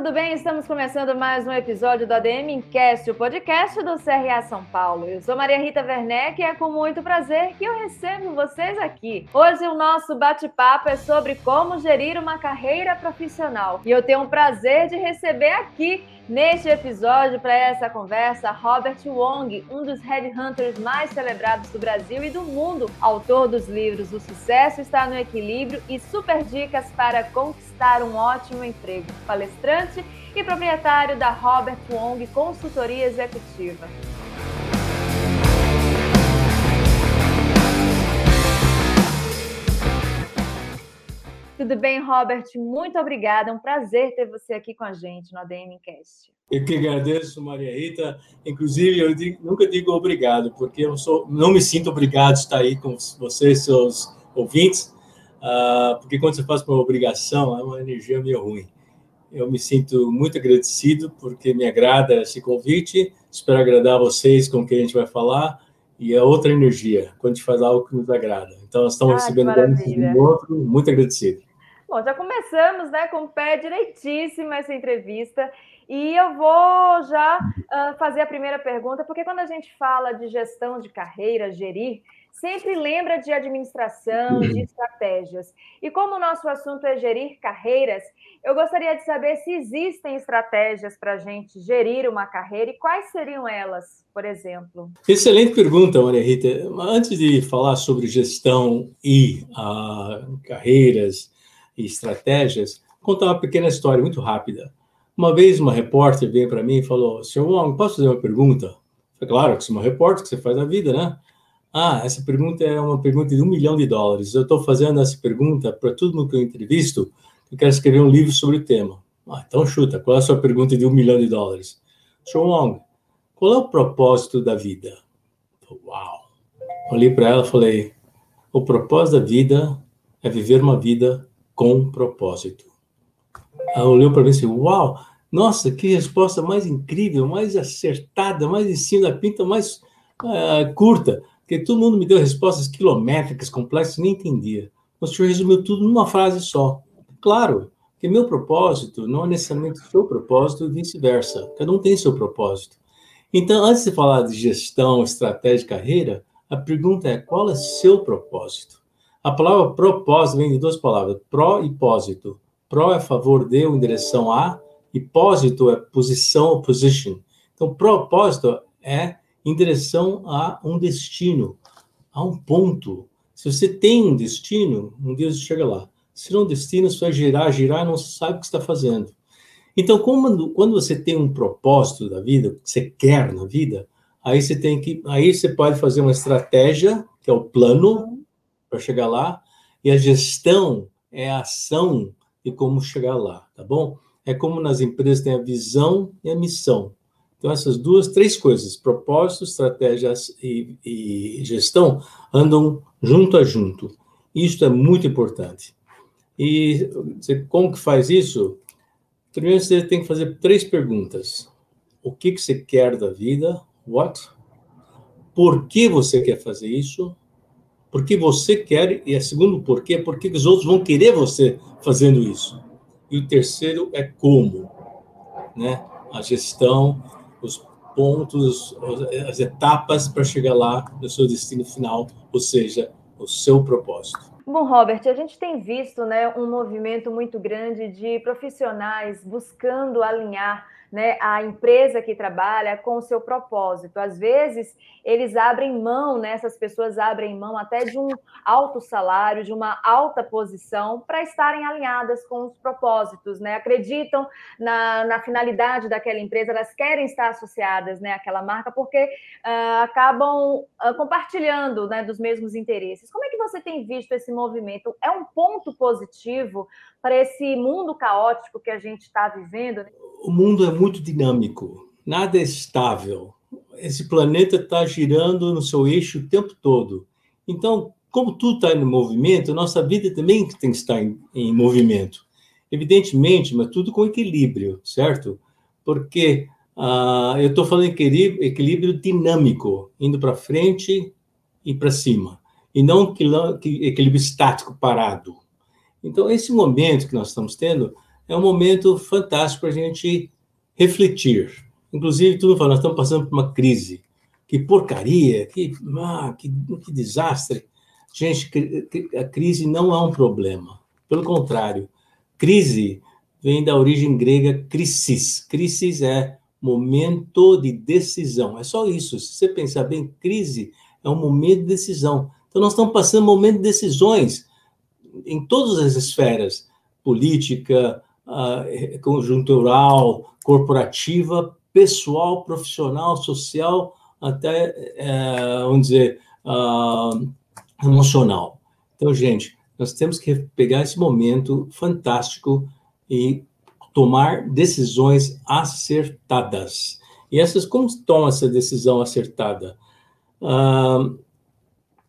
tudo bem? Estamos começando mais um episódio do ADM Incast, o podcast do CRA São Paulo. Eu sou Maria Rita Werneck e é com muito prazer que eu recebo vocês aqui. Hoje o nosso bate-papo é sobre como gerir uma carreira profissional. E eu tenho o prazer de receber aqui Neste episódio, para essa conversa, Robert Wong, um dos headhunters mais celebrados do Brasil e do mundo, autor dos livros O Sucesso Está no Equilíbrio e Super Dicas para Conquistar um Ótimo Emprego, palestrante e proprietário da Robert Wong Consultoria Executiva. Tudo bem, Robert? Muito obrigada. É um prazer ter você aqui com a gente no ADM Cast. Eu que agradeço, Maria Rita. Inclusive, eu digo, nunca digo obrigado, porque eu sou, não me sinto obrigado de estar aí com vocês, seus ouvintes, uh, porque quando você faz por obrigação, é uma energia meio ruim. Eu me sinto muito agradecido, porque me agrada esse convite. Espero agradar vocês com o que a gente vai falar. E é outra energia, quando a gente faz algo que nos agrada. Então, nós estamos ah, recebendo um outro, muito agradecido. Bom, já começamos né, com o pé direitíssimo essa entrevista. E eu vou já uh, fazer a primeira pergunta, porque quando a gente fala de gestão de carreira, gerir, sempre lembra de administração, de uhum. estratégias. E como o nosso assunto é gerir carreiras, eu gostaria de saber se existem estratégias para a gente gerir uma carreira e quais seriam elas, por exemplo. Excelente pergunta, Maria Rita. Antes de falar sobre gestão e uh, carreiras, e estratégias, contar uma pequena história muito rápida. Uma vez uma repórter veio para mim e falou: Senhor Wong, posso fazer uma pergunta? Falei, claro, que é uma repórter, que você faz a vida, né? Ah, essa pergunta é uma pergunta de um milhão de dólares. Eu estou fazendo essa pergunta para todo mundo que eu entrevisto. Eu quero escrever um livro sobre o tema. Ah, então chuta, qual é a sua pergunta de um milhão de dólares? Senhor Wong, qual é o propósito da vida? Uau! Olhei para ela e falei: o propósito da vida é viver uma vida com propósito. Ela olhou para mim disse: Uau, nossa, que resposta mais incrível, mais acertada, mais da pinta, mais uh, curta. Porque todo mundo me deu respostas quilométricas, complexas, nem entendia. O senhor resumiu tudo numa frase só. Claro, que meu propósito não é necessariamente o seu propósito e vice-versa. Cada um tem seu propósito. Então, antes de falar de gestão, estratégia de carreira, a pergunta é: qual é seu propósito? A palavra propósito vem de duas palavras, pró e pósito. Pró é favor de ou em direção a, e pósito é posição ou position. Então, propósito é em direção a um destino, a um ponto. Se você tem um destino, um dia você chega lá. Se não destino, você vai girar, girar e não sabe o que está fazendo. Então, como, quando você tem um propósito da vida, que você quer na vida, aí você tem que, aí você pode fazer uma estratégia, que é o plano, para chegar lá, e a gestão é a ação de como chegar lá, tá bom? É como nas empresas tem a visão e a missão. Então, essas duas, três coisas, propósito, estratégias e, e gestão, andam junto a junto. Isso é muito importante. E como que faz isso? Primeiro, você tem que fazer três perguntas. O que, que você quer da vida? What? Por que você quer fazer isso? Porque você quer, e a segundo porquê, porque os outros vão querer você fazendo isso. E o terceiro é como, né? A gestão, os pontos, as etapas para chegar lá no seu destino final, ou seja, o seu propósito. Bom, Robert, a gente tem visto né, um movimento muito grande de profissionais buscando alinhar né, a empresa que trabalha com o seu propósito. Às vezes, eles abrem mão, né, essas pessoas abrem mão até de um alto salário, de uma alta posição, para estarem alinhadas com os propósitos, né? acreditam na, na finalidade daquela empresa, elas querem estar associadas né, àquela marca, porque uh, acabam uh, compartilhando né, dos mesmos interesses. Como é que você tem visto esse movimento? É um ponto positivo para esse mundo caótico que a gente está vivendo? Né? o mundo é muito dinâmico, nada é estável. Esse planeta está girando no seu eixo o tempo todo. Então, como tudo está em movimento, nossa vida também tem que estar em, em movimento. Evidentemente, mas tudo com equilíbrio, certo? Porque uh, eu estou falando equilíbrio, equilíbrio dinâmico, indo para frente e para cima, e não equilíbrio estático, parado. Então, esse momento que nós estamos tendo é um momento fantástico para a gente refletir. Inclusive, tudo falando, nós estamos passando por uma crise. Que porcaria, que, ah, que, que desastre. Gente, a crise não é um problema. Pelo contrário, crise vem da origem grega crisis. Crisis é momento de decisão. É só isso. Se você pensar bem, crise é um momento de decisão. Então, nós estamos passando um momento de decisões em todas as esferas política, uh, conjuntural, corporativa, pessoal, profissional, social, até, uh, vamos dizer, uh, emocional. Então, gente, nós temos que pegar esse momento fantástico e tomar decisões acertadas. E essas, como toma essa decisão acertada? Uh,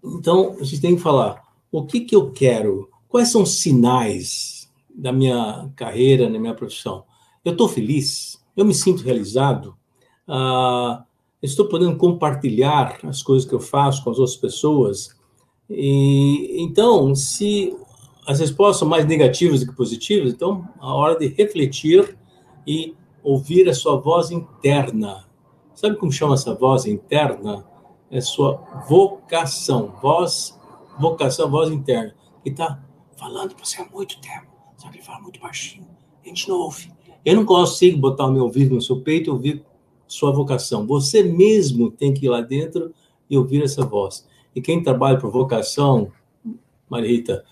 então, a gente tem que falar, o que, que eu quero? Quais são os sinais da minha carreira, na minha profissão? Eu estou feliz? Eu me sinto realizado? Uh, estou podendo compartilhar as coisas que eu faço com as outras pessoas? E, então, se as respostas são mais negativas do que positivas, então a hora de refletir e ouvir a sua voz interna. Sabe como chama essa voz interna? É sua vocação, voz, vocação, voz interna, que está falando para você há muito tempo, só que ele fala muito baixinho, a gente não ouve. Eu não consigo botar o meu ouvido no seu peito e ouvir sua vocação. Você mesmo tem que ir lá dentro e ouvir essa voz. E quem trabalha por vocação, Marita,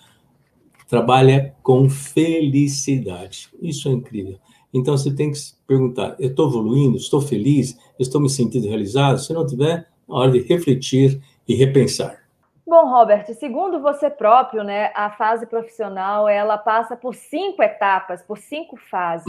trabalha com felicidade. Isso é incrível. Então você tem que se perguntar: eu estou evoluindo? Estou feliz? Estou me sentindo realizado? Se não tiver, a hora de refletir e repensar. Bom, Robert, segundo você próprio, né, a fase profissional ela passa por cinco etapas, por cinco fases.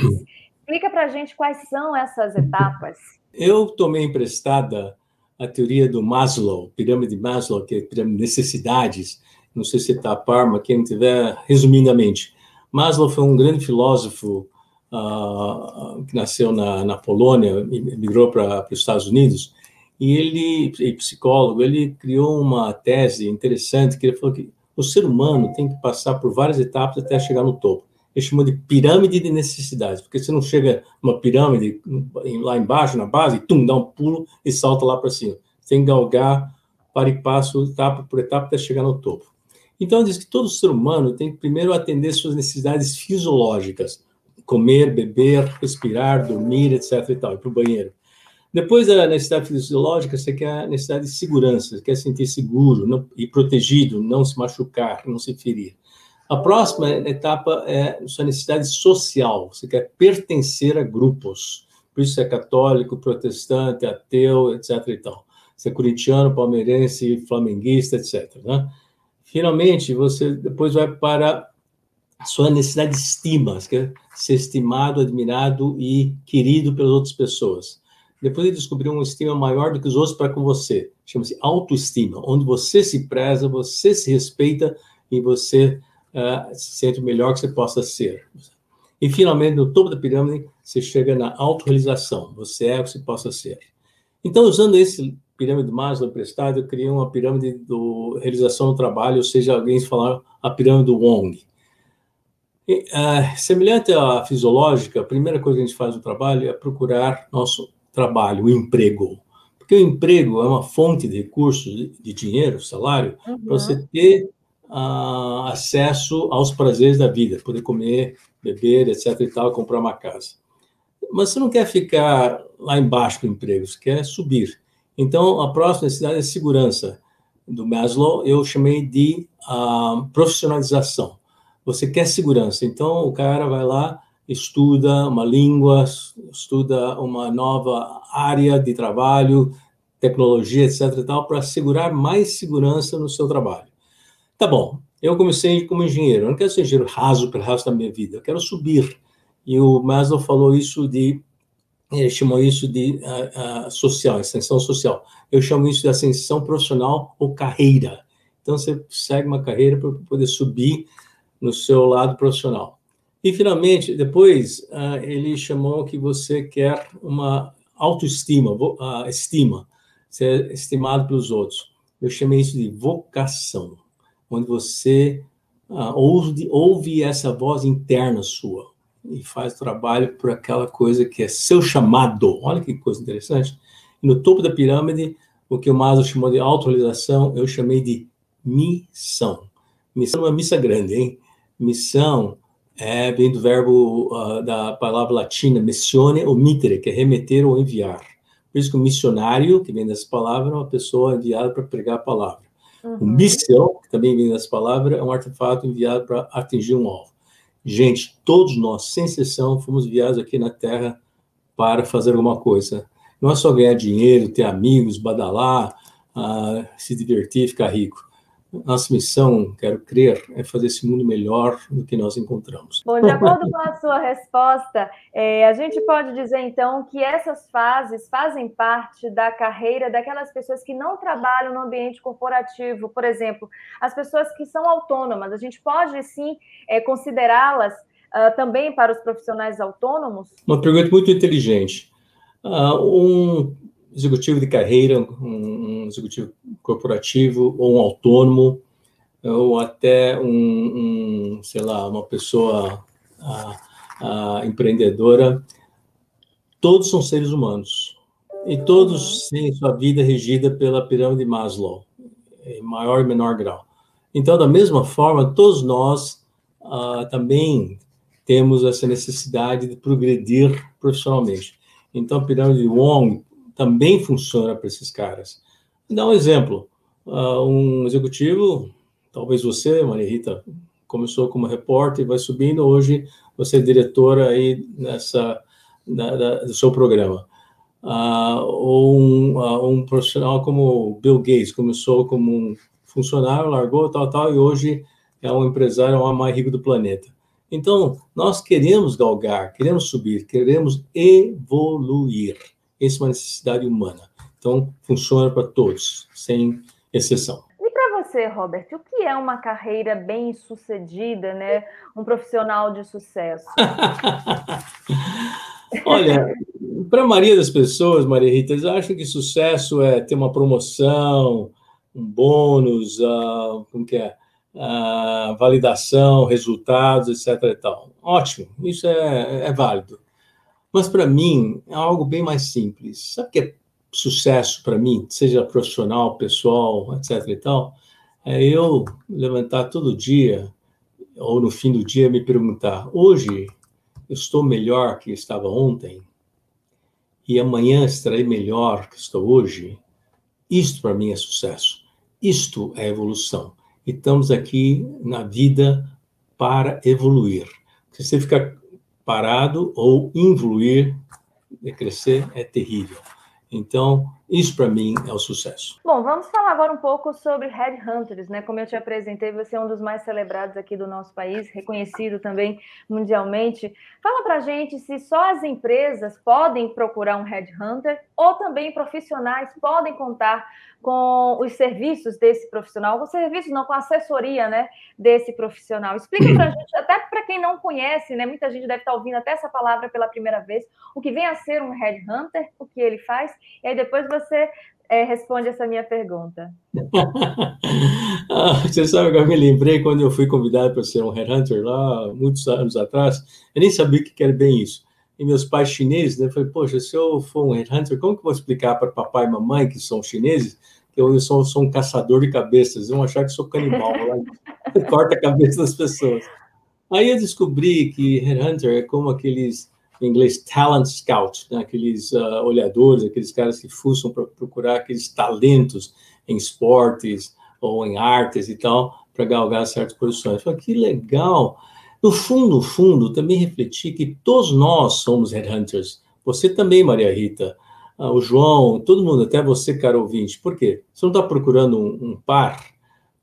Explica para a gente quais são essas etapas. Eu tomei emprestada a teoria do Maslow, pirâmide de Maslow, que é pirâmide de necessidades. Não sei se está a par, mas quem tiver, resumidamente. Maslow foi um grande filósofo uh, que nasceu na, na Polônia, migrou para os Estados Unidos, e ele, e psicólogo, ele criou uma tese interessante, que ele falou que o ser humano tem que passar por várias etapas até chegar no topo ele chamou de pirâmide de necessidades, porque você não chega numa pirâmide lá embaixo, na base, tum, dá um pulo e salta lá para cima. Você tem que galgar para e passo, etapa por etapa, até chegar no topo. Então, diz que todo ser humano tem que primeiro atender suas necessidades fisiológicas, comer, beber, respirar, dormir, etc. e tal, ir para o banheiro. Depois da necessidade fisiológica, você quer a necessidade de segurança, você quer sentir seguro não, e protegido, não se machucar, não se ferir. A próxima etapa é sua necessidade social. Você quer pertencer a grupos. Por isso você é católico, protestante, ateu, etc. E tal. Você é corintiano, palmeirense, flamenguista, etc. Né? Finalmente, você depois vai para a sua necessidade de estima. Você quer ser estimado, admirado e querido pelas outras pessoas. Depois de descobrir uma estima maior do que os outros para com você. Chama-se autoestima, onde você se preza, você se respeita e você uh, se sente o melhor que você possa ser. E, finalmente, no topo da pirâmide, você chega na autorrealização. Você é o que você possa ser. Então, usando esse pirâmide do Maslow emprestado, eu criei uma pirâmide do realização do trabalho, ou seja, alguém falar a pirâmide do Wong. E, uh, semelhante à fisiológica, a primeira coisa que a gente faz no trabalho é procurar nosso trabalho, o emprego. Porque o emprego é uma fonte de recursos, de, dinheiro, salário, uhum. para você ter uh, acesso aos prazeres da vida, poder comer, beber, etc. e tal, comprar uma casa. Mas você não quer ficar lá embaixo do emprego, você quer subir. Então, a próxima necessidade é segurança. Do Maslow, eu chamei de uh, profissionalização. Você quer segurança, então o cara vai lá, estuda uma língua, estuda uma nova área de trabalho, tecnologia, etc. e tal, para assegurar mais segurança no seu trabalho. Tá bom, eu comecei como engenheiro, eu não quero ser engenheiro raso pelo resto da minha vida, eu quero subir. E o Maslow falou isso de, ele chamou isso de uh, uh, social, ascensão social. Eu chamo isso de ascensão profissional ou carreira. Então, você segue uma carreira para poder subir no seu lado profissional. E, finalmente, depois, uh, ele chamou que você quer uma autoestima, uh, estima, ser estimado pelos outros. Eu chamei isso de vocação onde você ah, ouve, ouve essa voz interna sua. e faz trabalho por aquela coisa que é seu chamado. Olha que coisa interessante. E no topo da pirâmide, o que o Maslow chamou de autorização, eu chamei de missão. Missão é uma missa grande, hein? Missão é, vem do verbo uh, da palavra latina missione ou mittere, que é remeter ou enviar. Por isso que o missionário, que vem dessa palavra, é uma pessoa enviada para pregar a palavra. Uhum. O missão, que também vem dessa palavra, é um artefato enviado para atingir um alvo. Gente, todos nós, sem exceção, fomos enviados aqui na Terra para fazer alguma coisa. Não é só ganhar dinheiro, ter amigos, badalar, uh, se divertir, ficar rico. Nossa missão, quero crer, é fazer esse mundo melhor do que nós encontramos. Bom, de acordo com a sua resposta, é, a gente pode dizer então que essas fases fazem parte da carreira daquelas pessoas que não trabalham no ambiente corporativo. Por exemplo, as pessoas que são autônomas, a gente pode sim é, considerá-las uh, também para os profissionais autônomos? Uma pergunta muito inteligente. Uh, um executivo de carreira, um, um, executivo corporativo ou um autônomo ou até um, um sei lá, uma pessoa a, a empreendedora, todos são seres humanos e todos têm sua vida regida pela pirâmide Maslow, em maior e menor grau. Então, da mesma forma, todos nós uh, também temos essa necessidade de progredir profissionalmente. Então, a pirâmide Wong também funciona para esses caras. Dar um exemplo. Uh, um executivo, talvez você, Maria Rita, começou como repórter e vai subindo, hoje você é diretora aí nessa, da, da, do seu programa. Uh, ou um, uh, um, profissional como Bill Gates, começou como um funcionário, largou, tal, tal, e hoje é um empresário, é o mais rico do planeta. Então, nós queremos galgar, queremos subir, queremos evoluir. Essa é uma necessidade humana. Então, funciona para todos, sem exceção. E para você, Robert, o que é uma carreira bem sucedida, né? Um profissional de sucesso? Olha, para a maioria das pessoas, Maria Rita, eles acham que sucesso é ter uma promoção, um bônus, uh, como que é? Uh, validação, resultados, etc. E tal. Ótimo, isso é, é válido. Mas para mim é algo bem mais simples. Sabe o que é sucesso para mim, seja profissional, pessoal, etc. e tal? É eu levantar todo dia ou no fim do dia me perguntar: hoje eu estou melhor que estava ontem e amanhã estarei melhor que estou hoje. Isto para mim é sucesso. Isto é evolução. E estamos aqui na vida para evoluir. Se você ficar parado ou evoluir, crescer, é terrível. Então, isso para mim é o sucesso. Bom, vamos falar agora um pouco sobre Headhunters, né? Como eu te apresentei, você é um dos mais celebrados aqui do nosso país, reconhecido também mundialmente. Fala pra gente se só as empresas podem procurar um Headhunter ou também profissionais podem contar com os serviços desse profissional, com serviços não, com assessoria, né, desse profissional. Explica para a gente, até para quem não conhece, né, muita gente deve estar ouvindo até essa palavra pela primeira vez, o que vem a ser um headhunter, o que ele faz, e aí depois você é, responde essa minha pergunta. ah, você sabe que eu me lembrei quando eu fui convidado para ser um headhunter lá, muitos anos atrás, eu nem sabia o que era bem isso e meus pais chineses, né? Falei, poxa, se eu for um headhunter, como que eu vou explicar para papai e mamãe, que são chineses, que eu sou, sou um caçador de cabeças? Vão achar que sou canibal, corta a cabeça das pessoas. Aí eu descobri que headhunter é como aqueles, em inglês, talent scout, né? aqueles uh, olhadores, aqueles caras que fuçam para procurar aqueles talentos em esportes ou em artes e tal, para galgar certas posições. Falei, que legal! No fundo, no fundo, também refleti que todos nós somos headhunters. Você também, Maria Rita, ah, o João, todo mundo, até você, caro ouvinte. Por quê? Você não está procurando um, um par,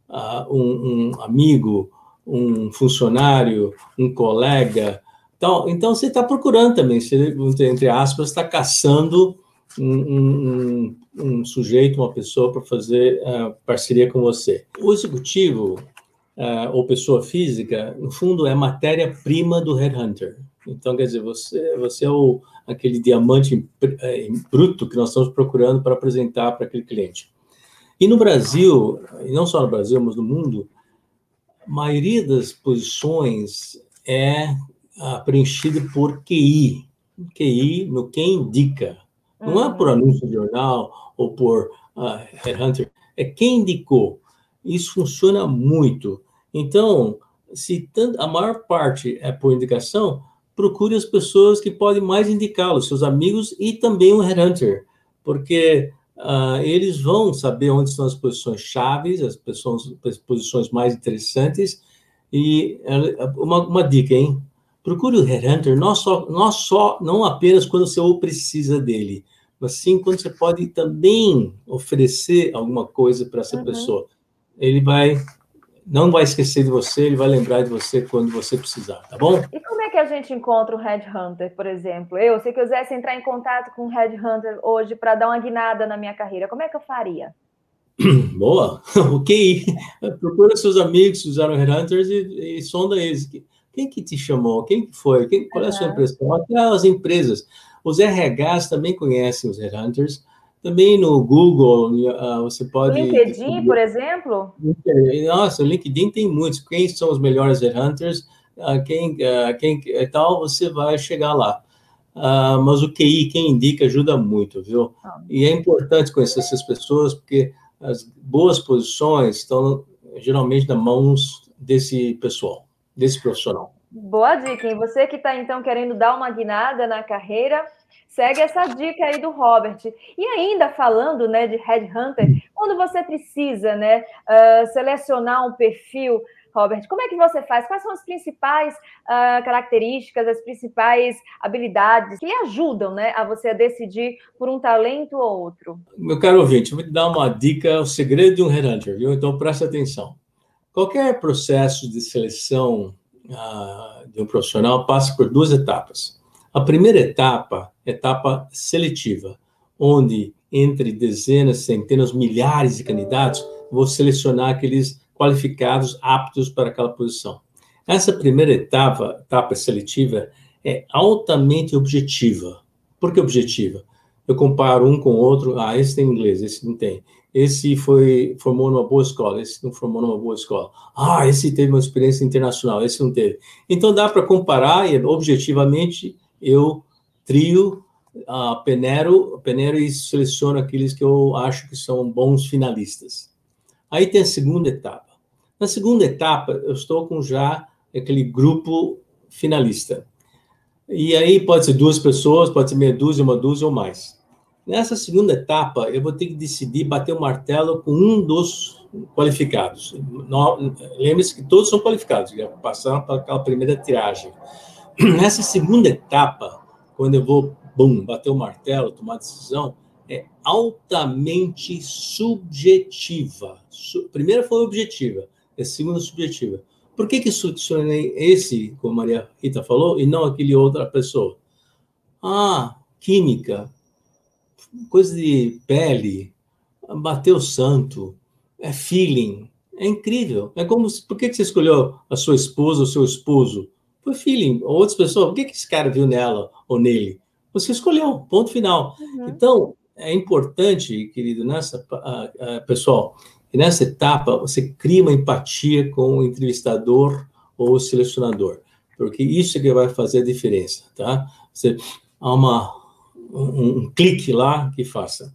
uh, um, um, amigo, um funcionário, um colega. Então, então você está procurando também, você, entre aspas, está caçando um, um, sujeito, uma pessoa para fazer uh, parceria com você. O executivo uh, ou pessoa física, no fundo, é matéria-prima do headhunter. Então, quer dizer, você, você é o, aquele diamante eh, bruto que nós estamos procurando para apresentar para aquele cliente. E no Brasil, e não só no Brasil, mas no mundo, a maioria das posições é ah, preenchido por QI. QI, no quem indica. Não é por uhum. anúncio de jornal ou por uh, headhunter, é quem indicou. Isso funciona muito. Então, se a maior parte é por indicação, procure as pessoas que podem mais indicá-lo, seus amigos e também um headhunter, porque uh, eles vão saber onde estão as posições chaves, as, pessoas, as posições mais interessantes. E uh, uma, uma dica, hein? Procure o headhunter não só, não só, não apenas quando você o precisa dele, mas sim quando você pode também oferecer alguma coisa para essa uhum. pessoa. Ele vai não vai esquecer de você, ele vai lembrar de você quando você precisar, tá bom? E como é que a gente encontra o Headhunter, por exemplo? Eu, se eu quisesse entrar em contato com o Headhunter hoje para dar uma guinada na minha carreira, como é que eu faria? Boa! Ok. Procura seus amigos que usaram Headhunters e, e sonda eles. Quem que te chamou? Quem que foi? Quem, qual é a sua impressão? Até as empresas. Os RHs também conhecem os Headhunters. Também no Google, uh, você pode. LinkedIn, por exemplo? Nossa, o LinkedIn tem muitos. Quem são os melhores headhunters? Uh, quem, uh, quem tal, você vai chegar lá. Uh, mas o QI, quem indica, ajuda muito, viu? Ah. E é importante conhecer essas pessoas, porque as boas posições estão geralmente nas mãos desse pessoal, desse profissional. Boa dica, hein? Você que está, então, querendo dar uma guinada na carreira, Segue essa dica aí do Robert. E ainda falando né, de Headhunter, quando você precisa né, uh, selecionar um perfil, Robert, como é que você faz? Quais são as principais uh, características, as principais habilidades que ajudam né, a você decidir por um talento ou outro? Meu caro ouvinte, vou te dar uma dica, o segredo de um Headhunter, viu? Então preste atenção. Qualquer processo de seleção uh, de um profissional passa por duas etapas. A primeira etapa etapa seletiva, onde entre dezenas, centenas, milhares de candidatos, vou selecionar aqueles qualificados aptos para aquela posição. Essa primeira etapa, etapa seletiva, é altamente objetiva. Por que objetiva? Eu comparo um com o outro, ah, esse tem inglês, esse não tem. Esse foi formou numa boa escola, esse não formou numa boa escola. Ah, esse teve uma experiência internacional, esse não teve. Então dá para comparar e objetivamente eu trio, uh, peneiro, peneiro e seleciono aqueles que eu acho que são bons finalistas. Aí tem a segunda etapa. Na segunda etapa, eu estou com já aquele grupo finalista. E aí pode ser duas pessoas, pode ser meia dúzia, uma dúzia ou mais. Nessa segunda etapa, eu vou ter que decidir bater o martelo com um dos qualificados. Lembre-se que todos são qualificados, já passaram para aquela primeira tiragem. Nessa segunda etapa, quando eu vou, bater o martelo, tomar decisão, é altamente subjetiva. Su primeira foi objetiva, a segunda subjetiva. Por que que selecionei esse, como Maria Rita falou, e não aquele outra pessoa? Ah, química, coisa de pele, bater o santo, é feeling, é incrível. É como, por que você escolheu a sua esposa ou seu esposo? Foi feeling. Outras pessoas, por que, que esse cara viu nela ou nele? Você escolheu, ponto final. Uhum. Então, é importante, querido, nessa, uh, uh, pessoal, que nessa etapa você cria uma empatia com o entrevistador ou o selecionador, porque isso é que vai fazer a diferença, tá? Você, há uma, um, um clique lá que faça.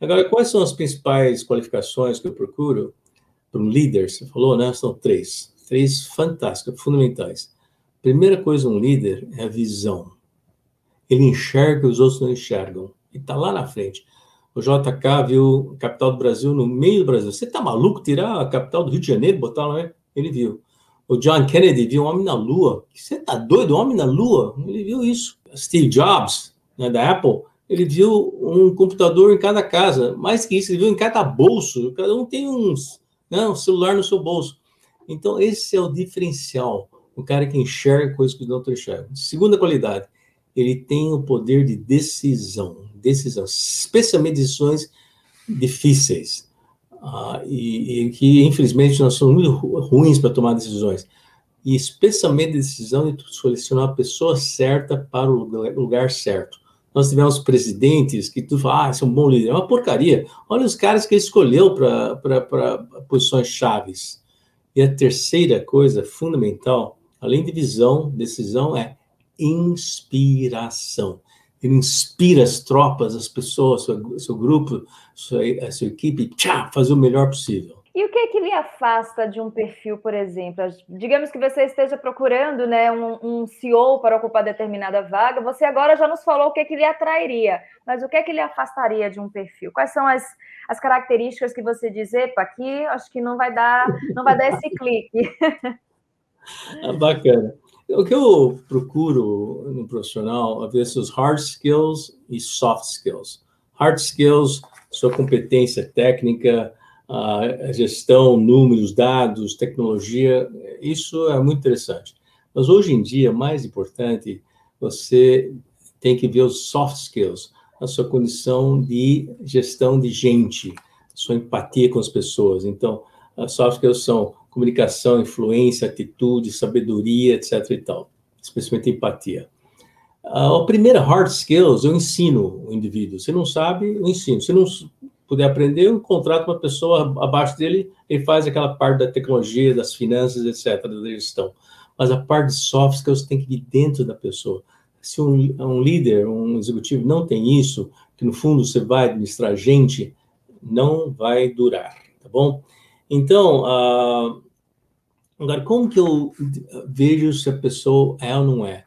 Agora, quais são as principais qualificações que eu procuro para um líder? Você falou, né? São três. Três fantásticas, fundamentais. Primeira coisa, um líder é a visão. Ele enxerga os outros não enxergam. E está lá na frente. O JK viu a capital do Brasil no meio do Brasil. Você está maluco tirar a capital do Rio de Janeiro botar lá? Ele viu. O John Kennedy viu um homem na Lua. Você está doido? Um homem na Lua? Ele viu isso. Steve Jobs, né, da Apple, ele viu um computador em cada casa. Mais que isso, ele viu em cada bolso. Cada um tem uns, né, um celular no seu bolso. Então, esse é o diferencial um cara que enxerga coisas que os outros enxergam. Segunda qualidade, ele tem o poder de decisão, decisão, especialmente decisões difíceis, uh, e, e, que infelizmente nós somos muito ruins para tomar decisões, e especialmente decisão de selecionar a pessoa certa para o lugar certo. Nós tivemos presidentes que tu fala, ah, esse é um bom líder, é uma porcaria. Olha os caras que ele escolheu para posições chaves. E a terceira coisa fundamental além de visão, decisão, é inspiração. Ele inspira as tropas, as pessoas, seu, seu grupo, sua, a sua equipe, tchá, fazer o melhor possível. E o que é que lhe afasta de um perfil, por exemplo? Digamos que você esteja procurando né, um, um CEO para ocupar determinada vaga, você agora já nos falou o que é que lhe atrairia, mas o que é que lhe afastaria de um perfil? Quais são as, as características que você diz, epa, aqui acho que não vai dar, não vai dar esse clique. Ah, bacana. O que eu procuro no profissional, às vezes, hard skills e soft skills. Hard skills, sua competência técnica, a gestão, números, dados, tecnologia, isso é muito interessante. Mas hoje em dia, mais importante, você tem que ver os soft skills, a sua condição de gestão de gente, sua empatia com as pessoas. Então, as soft skills são comunicação, influência, atitude, sabedoria, etc. e tal, especialmente empatia. A primeira hard skills eu ensino o indivíduo. Se não sabe, eu ensino. Se não puder aprender, eu contrato uma pessoa abaixo dele, ele faz aquela parte da tecnologia, das finanças, etc., da gestão. Mas a parte de soft skills tem que ir dentro da pessoa. Se um, um líder, um executivo não tem isso, que no fundo você vai administrar gente, não vai durar, tá bom? Então, uh, agora, como que eu vejo se a pessoa é ou não é?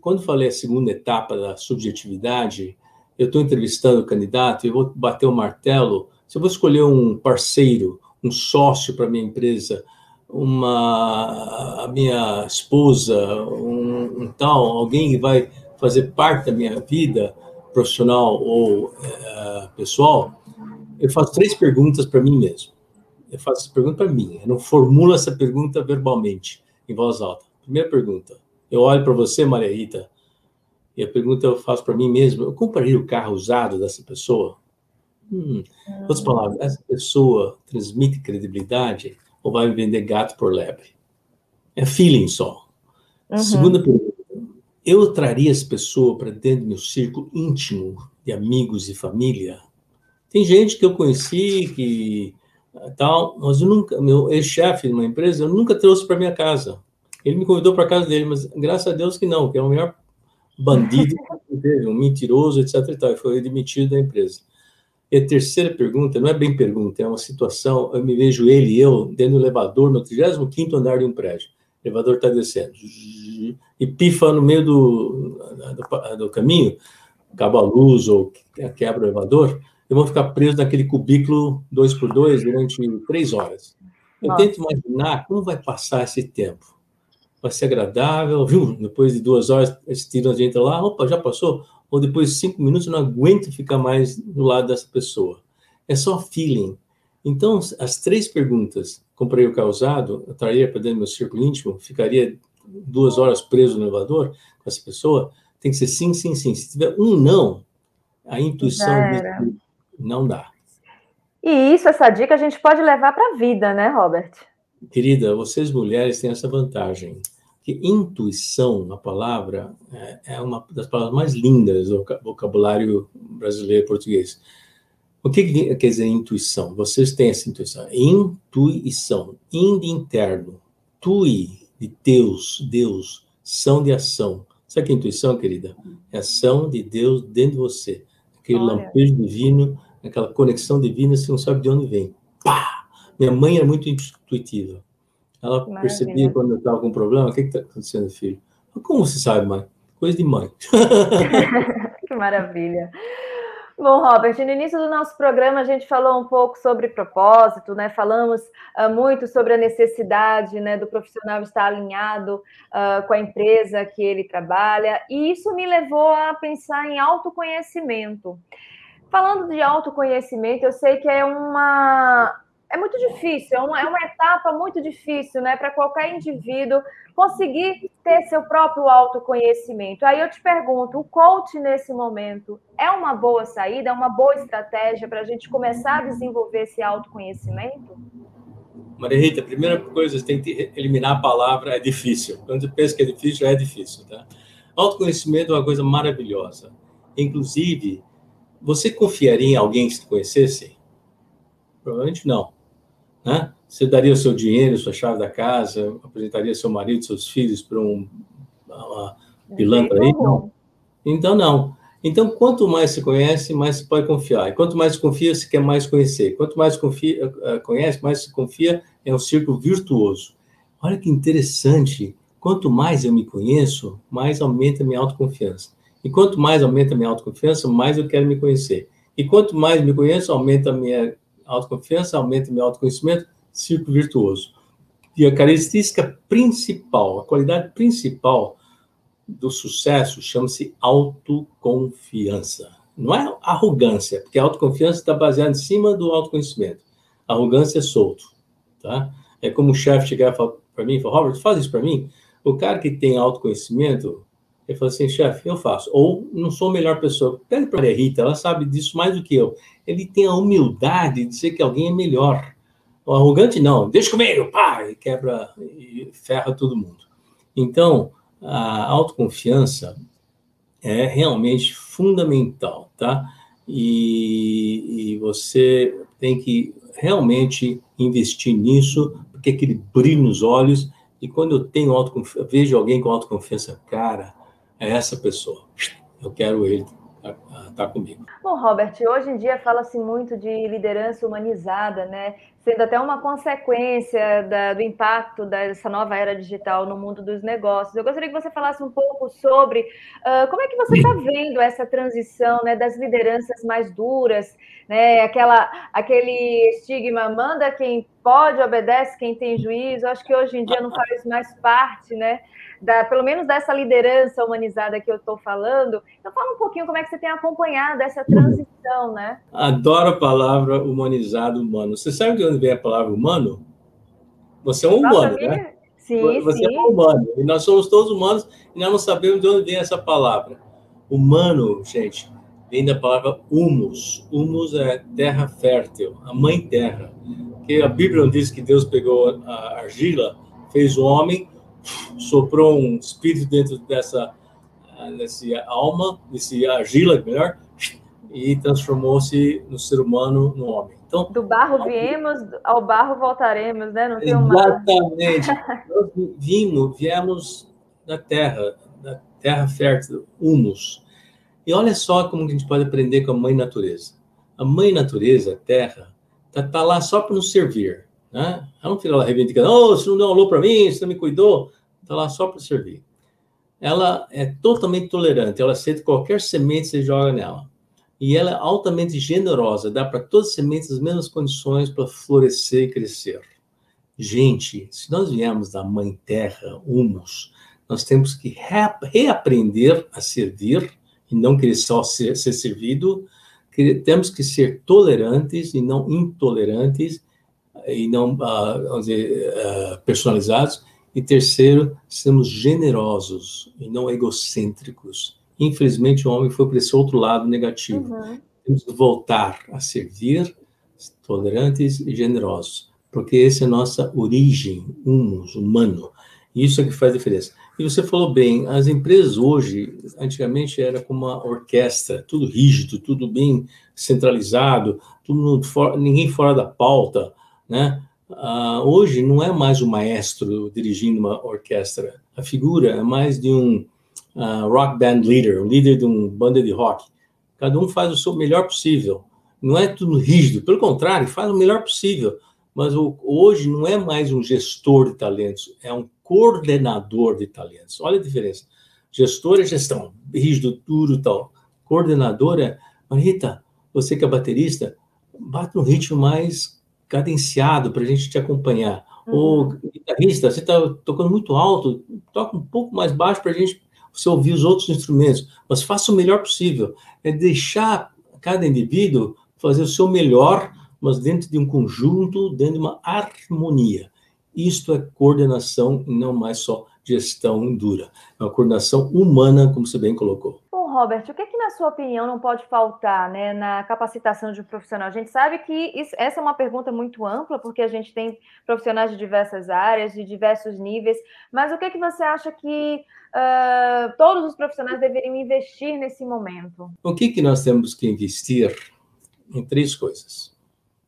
Quando falei a segunda etapa da subjetividade, eu estou entrevistando o candidato e vou bater o martelo. Se eu vou escolher um parceiro, um sócio para minha empresa, uma a minha esposa, um, um, tal, alguém que vai fazer parte da minha vida profissional ou é, pessoal, eu faço três perguntas para mim mesmo. Eu faço essa pergunta para mim. Eu não formulo essa pergunta verbalmente, em voz alta. Primeira pergunta. Eu olho para você, Maria Rita, e a pergunta eu faço para mim mesmo: eu compraria o carro usado dessa pessoa? Hum. Outras palavras, essa pessoa transmite credibilidade ou vai me vender gato por lebre? É feeling só. Uhum. Segunda pergunta: eu traria essa pessoa para dentro do meu círculo íntimo de amigos e família? Tem gente que eu conheci que tal, mas eu nunca, meu ex-chefe de uma empresa, eu nunca trouxe para minha casa. Ele me convidou para casa dele, mas graças a Deus que não, que é o melhor bandido, um mentiroso, etc. E, tal, e foi demitido da empresa. E a terceira pergunta, não é bem pergunta, é uma situação, eu me vejo ele e eu dentro do elevador no 35º andar de um prédio. O elevador está descendo. E pifa no meio do, do, do caminho, acaba a luz ou quebra o elevador, eu vou ficar preso naquele cubículo dois por dois durante três horas. Eu Nossa. tento imaginar como vai passar esse tempo vai ser agradável, viu? Depois de duas horas, eles tiram a gente lá, opa, já passou? Ou depois de cinco minutos, eu não aguento ficar mais do lado dessa pessoa. É só feeling. Então, as três perguntas, comprei o eu traria para dentro do meu círculo íntimo, ficaria duas horas preso no elevador com essa pessoa, tem que ser sim, sim, sim. Se tiver um não, a intuição não dá. E isso, essa dica, a gente pode levar para a vida, né, Robert? Querida, vocês mulheres têm essa vantagem, que intuição, a palavra, é, é uma das palavras mais lindas do vocabulário brasileiro português. O que quer dizer intuição? Vocês têm essa intuição. Intuição, in de interno, tui de Deus, Deus, são de ação. Sabe que é intuição, querida? É ação de Deus dentro de você. Aquele Olha. lampejo divino, aquela conexão divina, você não sabe de onde vem. Pá! Minha mãe era muito intuitiva. Ela Maravilha. percebia quando eu estava com um problema, o que está acontecendo, filho? Como você sabe, mãe? Coisa de mãe. que maravilha. Bom, Robert, no início do nosso programa a gente falou um pouco sobre propósito, né? Falamos uh, muito sobre a necessidade né, do profissional estar alinhado uh, com a empresa que ele trabalha, e isso me levou a pensar em autoconhecimento. Falando de autoconhecimento, eu sei que é uma é muito difícil, é uma, é uma etapa muito difícil, né, para qualquer indivíduo conseguir ter seu próprio autoconhecimento. Aí eu te pergunto, o coach nesse momento é uma boa saída, é uma boa estratégia para a gente começar a desenvolver esse autoconhecimento? Maria Rita, a primeira coisa, você tem que eliminar a palavra é difícil. Quando você pensa que é difícil, é difícil, tá? Autoconhecimento é uma coisa maravilhosa. Inclusive, você confiaria em alguém que te conhecesse? Provavelmente não. Né? Você daria o seu dinheiro, sua chave da casa, apresentaria seu marido, seus filhos para um, uma, pilantra aí? Não. Então, não. Então, quanto mais se conhece, mais se pode confiar. E quanto mais se confia, se quer mais conhecer. Quanto mais confia, eh, conhece, mais se confia, é um círculo virtuoso. Olha que interessante. Quanto mais eu me conheço, mais aumenta a minha autoconfiança. E quanto mais aumenta a minha autoconfiança, mais eu quero me conhecer. E quanto mais me conheço, aumenta a minha autoconfiança, aumenta meu autoconhecimento, círculo virtuoso. E a característica principal, a qualidade principal do sucesso chama-se autoconfiança. Não é arrogância, porque a autoconfiança está baseada em cima do autoconhecimento. Arrogância é solto, tá? É como o chefe chegar para mim e falar, Robert, faz isso para mim. O cara que tem autoconhecimento, ele fala assim, chefe, eu faço. Ou não sou a melhor pessoa. Pede para a Rita, ela sabe disso mais do que eu. Ele tem a humildade de dizer que alguém é melhor. O arrogante não, deixa comigo, pá, e quebra e ferra todo mundo. Então, a autoconfiança é realmente fundamental, tá? E, e você tem que realmente investir nisso, porque aquele brilho nos olhos, e quando eu tenho autoconfiança, vejo alguém com autoconfiança, cara, é essa pessoa. Eu quero ele estar tá, comigo. Bom, Robert, hoje em dia fala-se muito de liderança humanizada, né? Sendo até uma consequência da, do impacto dessa nova era digital no mundo dos negócios. Eu gostaria que você falasse um pouco sobre uh, como é que você está vendo essa transição né, das lideranças mais duras, né? Aquela, aquele estigma, manda quem pode, obedece quem tem juízo. Acho que hoje em dia não faz mais parte, né? Da, pelo menos dessa liderança humanizada que eu estou falando. Então, fala um pouquinho como é que você tem acompanhado essa transição, né? Adoro a palavra humanizado, humano. Você sabe de onde vem a palavra humano? Você é um humano, né? Sim, Você sim. é um humano. E nós somos todos humanos e nós não sabemos de onde vem essa palavra. Humano, gente, vem da palavra humus. Humus é terra fértil, a mãe terra. Que a Bíblia diz que Deus pegou a argila, fez o homem soprou um espírito dentro dessa nesse alma, nesse argila, melhor, e transformou-se no ser humano, no homem. Então, do barro viemos, ao barro voltaremos, né? Não tem exatamente. Nós vimos, viemos da terra, da terra fértil, humus. E olha só como a gente pode aprender com a mãe natureza. A mãe natureza, a terra, está tá lá só para nos servir. Né? Ela não fica lá reivindicando, oh, você não deu um alô para mim, você não me cuidou. Está lá só para servir. Ela é totalmente tolerante, ela aceita qualquer semente que você joga nela. E ela é altamente generosa, dá para todas as sementes as mesmas condições para florescer e crescer. Gente, se nós viemos da Mãe Terra, humus, nós temos que reaprender a servir e não querer só ser, ser servido, temos que ser tolerantes e não intolerantes e não, uh, dizer, uh, personalizados. E terceiro, sermos generosos e não egocêntricos. Infelizmente, o homem foi para esse outro lado negativo. Uhum. Temos que voltar a servir, tolerantes e generosos, porque essa é a nossa origem, humus, humano. Isso é que faz diferença. E você falou bem, as empresas hoje, antigamente era como uma orquestra, tudo rígido, tudo bem centralizado, tudo ninguém fora da pauta, né? Uh, hoje não é mais o maestro dirigindo uma orquestra, a figura é mais de um uh, rock band leader, um líder de uma banda de rock. Cada um faz o seu melhor possível. Não é tudo rígido, pelo contrário, faz o melhor possível. Mas o, hoje não é mais um gestor de talentos, é um coordenador de talentos. Olha a diferença. Gestor é gestão, rígido, duro tal. Coordenador é, Marita, você que é baterista, bate um ritmo mais cadenciado para a gente te acompanhar. Uhum. Ou guitarrista, você está tocando muito alto, toca um pouco mais baixo para a gente você ouvir os outros instrumentos, mas faça o melhor possível. É deixar cada indivíduo fazer o seu melhor, mas dentro de um conjunto, dentro de uma harmonia. Isto é coordenação e não mais só gestão dura. É uma coordenação humana, como você bem colocou. Robert, o que, é que, na sua opinião, não pode faltar né, na capacitação de um profissional? A gente sabe que isso, essa é uma pergunta muito ampla, porque a gente tem profissionais de diversas áreas, de diversos níveis, mas o que, é que você acha que uh, todos os profissionais deveriam investir nesse momento? O que, que nós temos que investir em três coisas?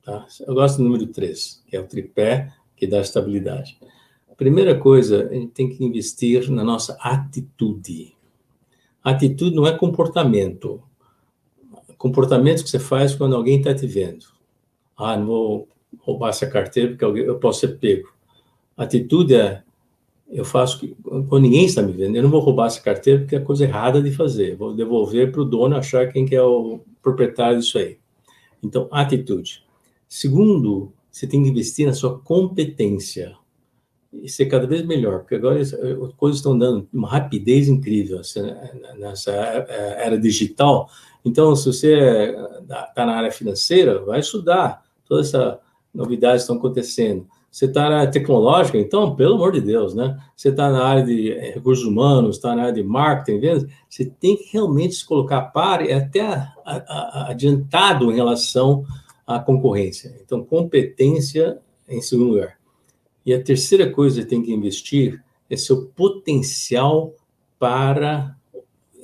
Tá? Eu gosto do número três, que é o tripé que dá estabilidade. A primeira coisa, a gente tem que investir na nossa atitude Atitude não é comportamento. Comportamento que você faz quando alguém está te vendo. Ah, não vou roubar essa carteira porque eu posso ser pego. Atitude é eu faço que, quando ninguém está me vendo, eu não vou roubar essa carteira porque é coisa errada de fazer. Vou devolver para o dono achar quem que é o proprietário disso aí. Então, atitude. Segundo, você tem que investir na sua competência e ser cada vez melhor, porque agora as coisas estão dando uma rapidez incrível nessa era digital. Então, se você está na área financeira, vai estudar todas essas novidades estão acontecendo. Você está na área tecnológica, então, pelo amor de Deus, né? Você está na área de eh, recursos humanos, está na área de marketing, vendas, você tem que realmente se colocar a par e até adiantado em relação à concorrência. Então, competência em segundo lugar. E a terceira coisa que tem que investir é seu potencial para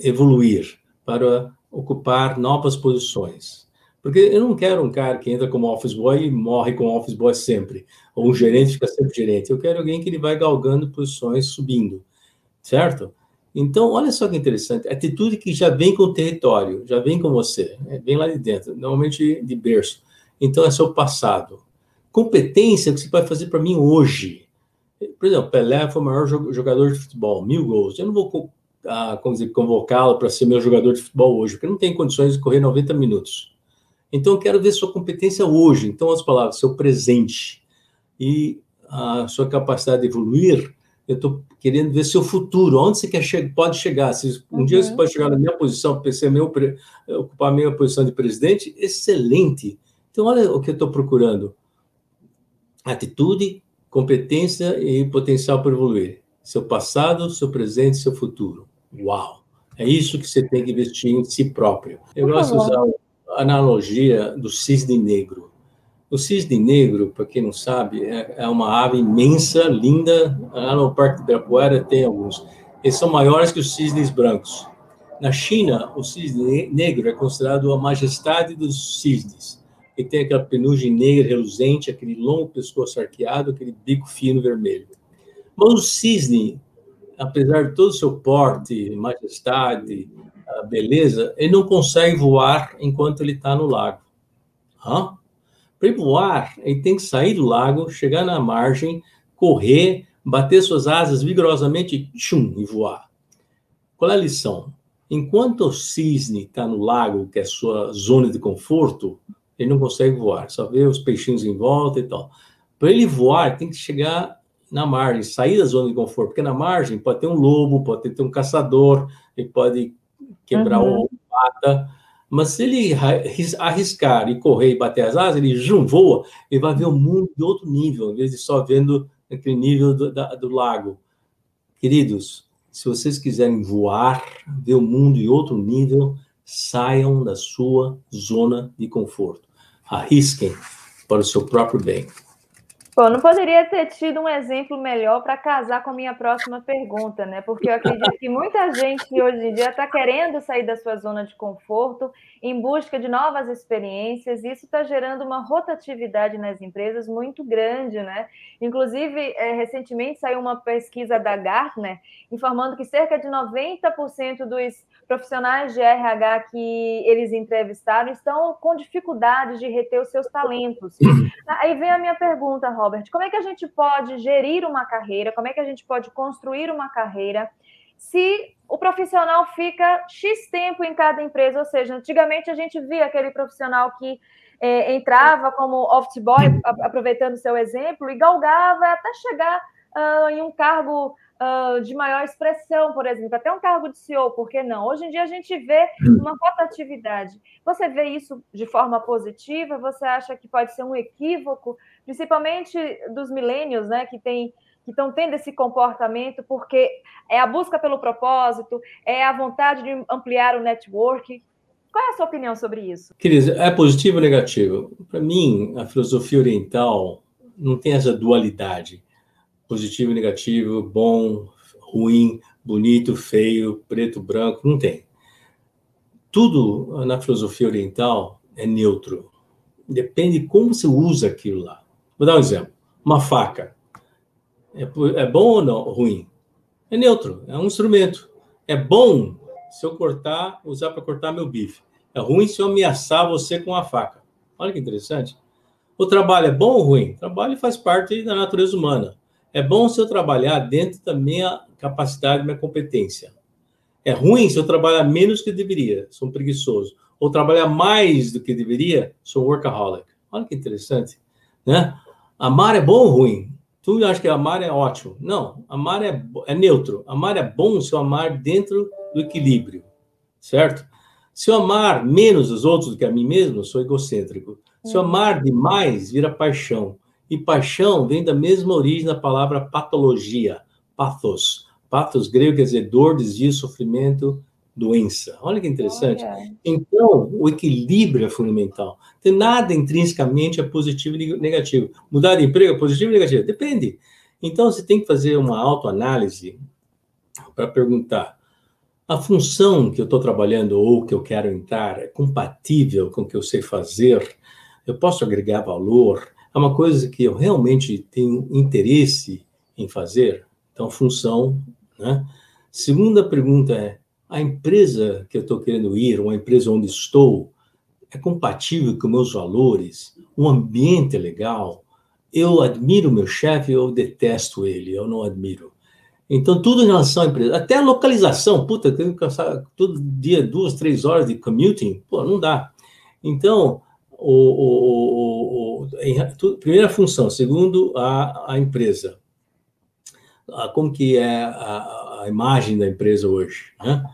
evoluir, para ocupar novas posições. Porque eu não quero um cara que entra como office boy e morre como office boy sempre, ou um gerente fica sempre gerente. Eu quero alguém que ele vai galgando posições, subindo, certo? Então, olha só que interessante, atitude que já vem com o território, já vem com você, né? vem lá de dentro, normalmente de berço. Então, é seu passado. Competência que você pode fazer para mim hoje. Por exemplo, Pelé foi o maior jogador de futebol, mil gols. Eu não vou ah, convocá-lo para ser meu jogador de futebol hoje, porque não tem condições de correr 90 minutos. Então, eu quero ver sua competência hoje. Então, as palavras, seu presente e a sua capacidade de evoluir. Eu estou querendo ver seu futuro, onde você quer che pode chegar. Se um uhum. dia você uhum. pode chegar na minha posição, ser meu, ocupar a minha posição de presidente, excelente. Então, olha o que eu estou procurando: atitude, competência e potencial para evoluir. Seu passado, seu presente, seu futuro. Uau! É isso que você tem que investir em si próprio. Eu gosto de usar analogia do cisne negro. O cisne negro, para quem não sabe, é, é, uma ave imensa, linda. Lá no Parque de Ibirapuera tem alguns. Eles são maiores que os cisnes brancos. Na China, o cisne negro é considerado a majestade dos cisnes. Ele tem aquela penugem negra reluzente, aquele longo pescoço arqueado, aquele bico fino vermelho. Mas o cisne, apesar de todo o seu porte, majestade, beleza, ele não consegue voar enquanto ele está no lago. Para voar, ele tem que sair do lago, chegar na margem, correr, bater suas asas vigorosamente tchum, e voar. Qual é a lição? Enquanto o cisne está no lago, que é a sua zona de conforto, ele não consegue voar, só vê os peixinhos em volta e tal. Para ele voar, tem que chegar na margem, sair da zona de conforto, porque na margem pode ter um lobo, pode ter um caçador, ele pode quebrar uhum. o pata. Mas se ele arriscar e correr e bater as asas, ele jum, voa, ele vai ver o mundo de outro nível, em vez de só vendo aquele nível do, da, do lago. Queridos, se vocês quiserem voar, ver o mundo em outro nível, saiam da sua zona de conforto. Arrisquem para o seu próprio bem. Bom, não poderia ter tido um exemplo melhor para casar com a minha próxima pergunta, né? Porque eu acredito que muita gente hoje em dia está querendo sair da sua zona de conforto em busca de novas experiências, e isso está gerando uma rotatividade nas empresas muito grande, né? Inclusive, é, recentemente saiu uma pesquisa da Gartner informando que cerca de 90% dos profissionais de RH que eles entrevistaram estão com dificuldades de reter os seus talentos. Aí vem a minha pergunta, Robert: como é que a gente pode gerir uma carreira? Como é que a gente pode construir uma carreira se o profissional fica X tempo em cada empresa? Ou seja, antigamente a gente via aquele profissional que é, entrava como office boy, aproveitando seu exemplo, e galgava até chegar uh, em um cargo uh, de maior expressão, por exemplo, até um cargo de CEO, por que não? Hoje em dia a gente vê hum. uma rotatividade. Você vê isso de forma positiva? Você acha que pode ser um equívoco, principalmente dos milênios, né, que tem que estão tendo esse comportamento, porque é a busca pelo propósito, é a vontade de ampliar o network. Qual é a sua opinião sobre isso? Queridos, é positivo ou negativo? Para mim, a filosofia oriental não tem essa dualidade positivo e negativo, bom, ruim, bonito, feio, preto, branco, não tem. Tudo na filosofia oriental é neutro. Depende de como você usa aquilo lá. Vou dar um exemplo. Uma faca. É, é bom ou não? Ruim? É neutro, é um instrumento. É bom se eu cortar, usar para cortar meu bife. É ruim se eu ameaçar você com a faca. Olha que interessante. O trabalho é bom ou ruim? O trabalho faz parte da natureza humana. É bom se eu trabalhar dentro da minha capacidade, da minha competência. É ruim se eu trabalhar menos que deveria, sou um preguiçoso. Ou trabalhar mais do que deveria, sou workaholic. Olha que interessante. Né? Amar é bom ou ruim? Tu acha que amar é ótimo? Não, amar é, é neutro. Amar é bom se eu amar dentro do equilíbrio, certo? Se eu amar menos os outros do que a mim mesmo, sou egocêntrico. Se eu amar demais, vira paixão. E paixão vem da mesma origem da palavra patologia, pathos. Pathos grego quer dizer dor, desvio, sofrimento, doença. Olha que interessante. Olha. Então, o equilíbrio é fundamental. Tem nada intrinsecamente é positivo e negativo. Mudar de emprego é positivo e negativo? Depende. Então, você tem que fazer uma autoanálise para perguntar: a função que eu estou trabalhando ou que eu quero entrar é compatível com o que eu sei fazer? Eu posso agregar valor? É uma coisa que eu realmente tenho interesse em fazer? Então, função. Né? Segunda pergunta é: a empresa que eu estou querendo ir, uma empresa onde estou, é compatível com meus valores, o ambiente é legal, eu admiro meu chefe, eu detesto ele, eu não admiro. Então, tudo em relação à empresa, até a localização, puta, tenho que passar todo dia duas, três horas de commuting, pô, não dá. Então, o, o, o, em, primeira função, segundo a, a empresa, a, como que é a, a imagem da empresa hoje, né?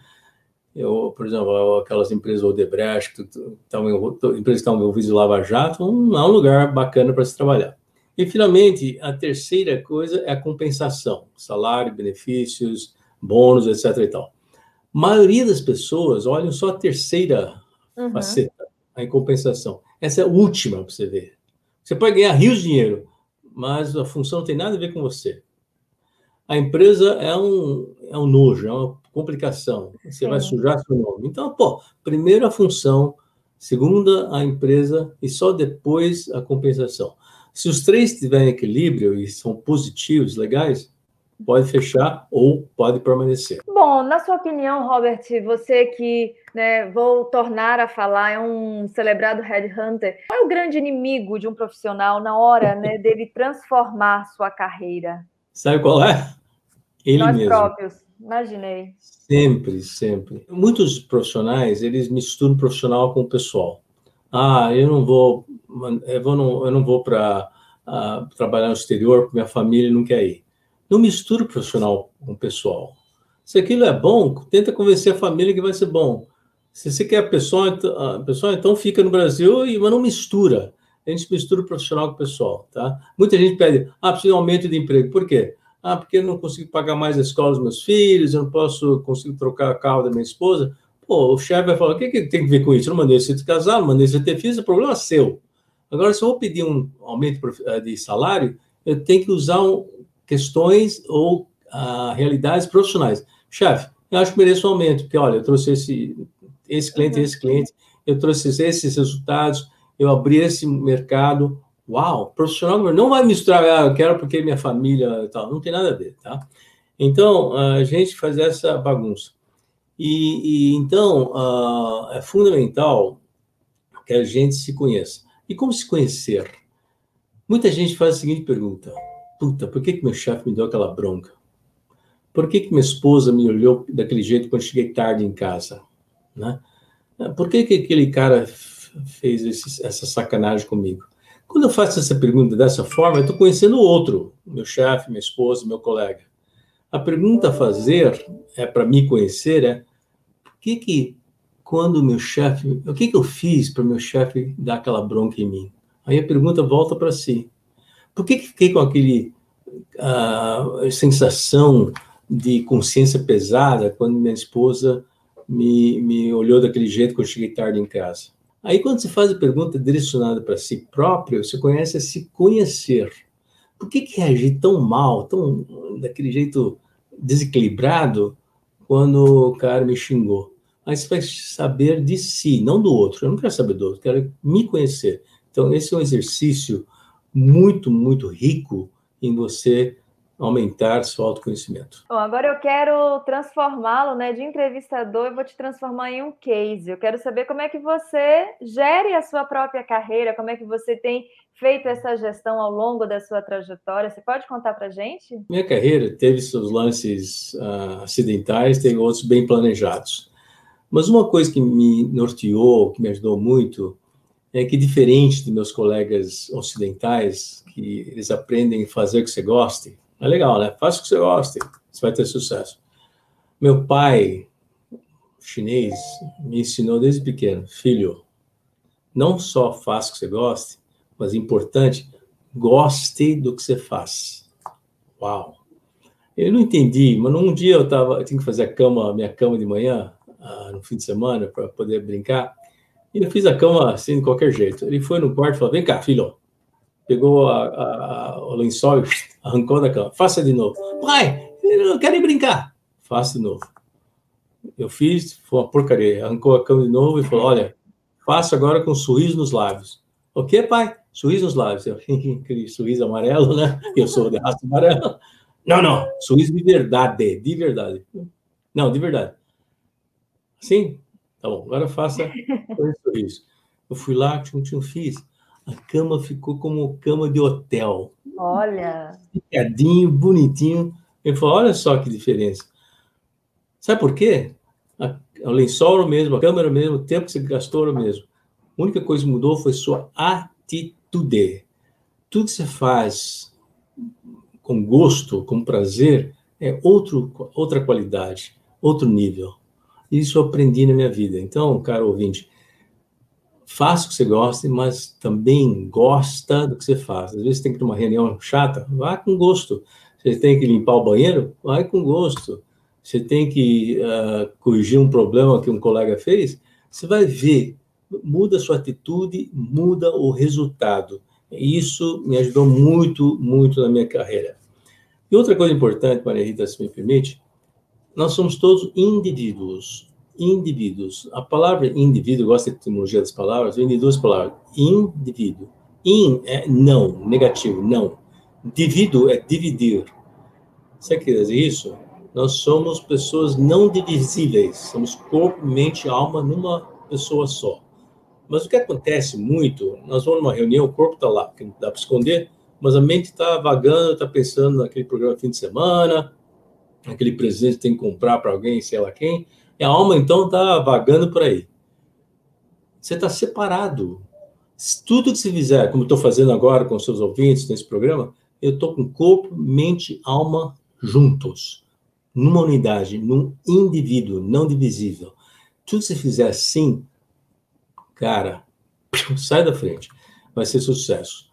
Eu, por exemplo, aquelas empresas Odebrecht, estavam, empresas que estão envolvidas em Lava Jato, não é um lugar bacana para se trabalhar. E, finalmente, a terceira coisa é a compensação, salário, benefícios, bônus, etc. E tal. A maioria das pessoas olham só a terceira uhum. faceta, a compensação. Essa é a última para você ver. Você pode ganhar rios de dinheiro, mas a função não tem nada a ver com você. A empresa é um, é um nojo, é uma complicação. Você Sim. vai sujar seu nome. Então, pô, primeiro a função, segunda a empresa e só depois a compensação. Se os três estiverem equilíbrio e são positivos, legais, pode fechar ou pode permanecer. Bom, na sua opinião, Robert, você que né, vou tornar a falar, é um celebrado headhunter, qual é o grande inimigo de um profissional na hora né, dele transformar sua carreira? Sabe qual é? Ele Nós mesmo. próprios. Imaginei. Sempre, sempre. Muitos profissionais, eles misturam profissional com pessoal. Ah, eu não vou, eu, vou não, eu não vou para uh, ah, trabalhar no exterior porque minha família não quer ir. Não mistura profissional com pessoal. Se aquilo é bom, tenta convencer a família que vai ser bom. Se você quer a pessoa, a pessoa então fica no Brasil, e mas não mistura. A gente mistura o profissional com o pessoal, tá? Muita gente pede, ah, precisa de um aumento de emprego. Por quê? Ah, porque eu não consigo pagar mais a escola dos meus filhos, eu não posso conseguir trocar o carro da minha esposa. Pô, o chefe vai falar: o que, que tem a ver com isso? Eu não mandei você casar, não mandei você ter filhos, é problema seu. Agora, se eu vou pedir um aumento eh, de salário, eu tenho que usar um, questões ou ah, realidades profissionais. Chefe, eu acho que mereço um aumento, porque olha, eu trouxe esse, esse cliente, esse cliente, eu trouxe esses resultados, eu abri esse mercado, Uau, profissional não vai misturar, ah, eu quero porque minha família tal, não tem nada a ver, tá? Então, a gente faz essa bagunça. E, e então, uh, é fundamental que a gente se conheça. E como se conhecer? Muita gente faz a seguinte pergunta: Puta, por que, que meu chefe me deu aquela bronca? Por que, que minha esposa me olhou daquele jeito quando cheguei tarde em casa? Né? Por que, que aquele cara fez esse, essa sacanagem comigo? Quando eu faço essa pergunta dessa forma, eu estou conhecendo o outro, meu chefe, minha esposa, meu colega. A pergunta a fazer é para me conhecer é por que que quando meu chefe, o que que eu fiz para meu chefe dar aquela bronca em mim? Aí a pergunta volta para si. Por que que fiquei com aquele uh, sensação de consciência pesada quando minha esposa me, me olhou daquele jeito quando eu cheguei tarde em casa? Aí, quando você faz a pergunta direcionada para si próprio, você conhece a se conhecer. Por que, que reagi tão mal, tão daquele jeito desequilibrado, quando o cara me xingou? Aí você vai saber de si, não do outro. Eu não quero saber do outro, quero me conhecer. Então, esse é um exercício muito, muito rico em você aumentar seu autoconhecimento. Bom, agora eu quero transformá-lo, né, de entrevistador, eu vou te transformar em um case. Eu quero saber como é que você gere a sua própria carreira, como é que você tem feito essa gestão ao longo da sua trajetória. Você pode contar para gente? Minha carreira teve seus lances uh, acidentais, tem outros bem planejados. Mas uma coisa que me norteou, que me ajudou muito, é que diferente de meus colegas ocidentais, que eles aprendem a fazer o que você goste, é legal, né? Faça o que você goste, você vai ter sucesso. Meu pai, chinês, me ensinou desde pequeno, filho, não só faça o que você goste, mas importante, goste do que você faz. Uau! Eu não entendi, mas um dia eu tava, eu tinha que fazer a cama, minha cama de manhã, ah, no fim de semana, para poder brincar. E eu fiz a cama assim, de qualquer jeito. Ele foi no quarto e falou: Vem cá, filho. Pegou a, a, o lençol e arrancou da cama. Faça de novo. Pai, eu não quero brincar. Faça de novo. Eu fiz, foi uma porcaria. Arrancou a cama de novo e falou: Olha, faça agora com um sorriso nos lábios. O que, pai? Sorriso nos lábios. Eu, aquele sorriso amarelo, né? Eu sou de raça amarela. Não, não. Sorriso de verdade. De verdade. Não, de verdade. Sim? Tá bom. Agora faça com sorriso. Eu fui lá, tchum, tchum, fiz. A cama ficou como cama de hotel. Olha. Picadinho, bonitinho. Ele falou: olha só que diferença. Sabe por quê? A, o lençol era o mesmo, a cama era o mesmo, o tempo que você gastou era o mesmo. A única coisa que mudou foi sua atitude. Tudo que você faz com gosto, com prazer, é outro, outra qualidade, outro nível. Isso eu aprendi na minha vida. Então, caro ouvinte, faça o que você gosta, mas também gosta do que você faz. Às vezes tem que ter uma reunião chata, vá com gosto. Você tem que limpar o banheiro, vai com gosto. Você tem que uh, corrigir um problema que um colega fez, você vai ver muda a sua atitude, muda o resultado. Isso me ajudou muito, muito na minha carreira. E outra coisa importante, Maria Rita, se me permite, nós somos todos indivíduos. Indivíduos. A palavra indivíduo, gosto da etimologia das palavras, vem de duas palavras. Indivíduo. In é não, negativo, não. Divido é dividir. Você quer dizer isso? Nós somos pessoas não divisíveis. Somos corpo, mente alma numa pessoa só. Mas o que acontece muito, nós vamos numa reunião, o corpo está lá, que não dá para esconder, mas a mente está vagando, está pensando naquele programa fim de semana, aquele presente tem que comprar para alguém, sei lá quem, e a alma então está vagando por aí. Você está separado. Tudo que você fizer, como estou fazendo agora com os seus ouvintes nesse programa, eu estou com corpo, mente, alma juntos, numa unidade, num indivíduo não divisível. Tudo que você fizer assim, cara, sai da frente, vai ser sucesso.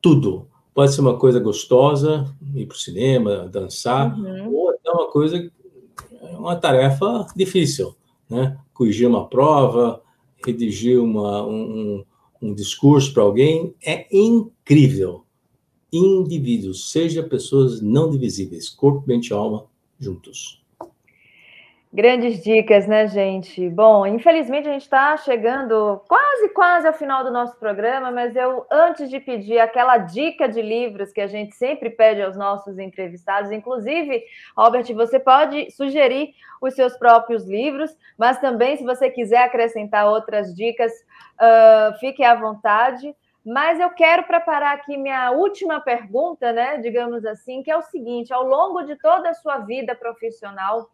Tudo. Pode ser uma coisa gostosa, ir para o cinema, dançar, uhum. ou até uma coisa, uma tarefa difícil, né? Corrigir uma prova, redigir uma, um, um discurso para alguém, é incrível. Indivíduos, seja pessoas não divisíveis, corpo, mente e alma, juntos. Grandes dicas, né, gente? Bom, infelizmente a gente está chegando quase, quase ao final do nosso programa, mas eu, antes de pedir aquela dica de livros que a gente sempre pede aos nossos entrevistados, inclusive, Robert, você pode sugerir os seus próprios livros, mas também, se você quiser acrescentar outras dicas, uh, fique à vontade. Mas eu quero preparar aqui minha última pergunta, né? Digamos assim, que é o seguinte: ao longo de toda a sua vida profissional,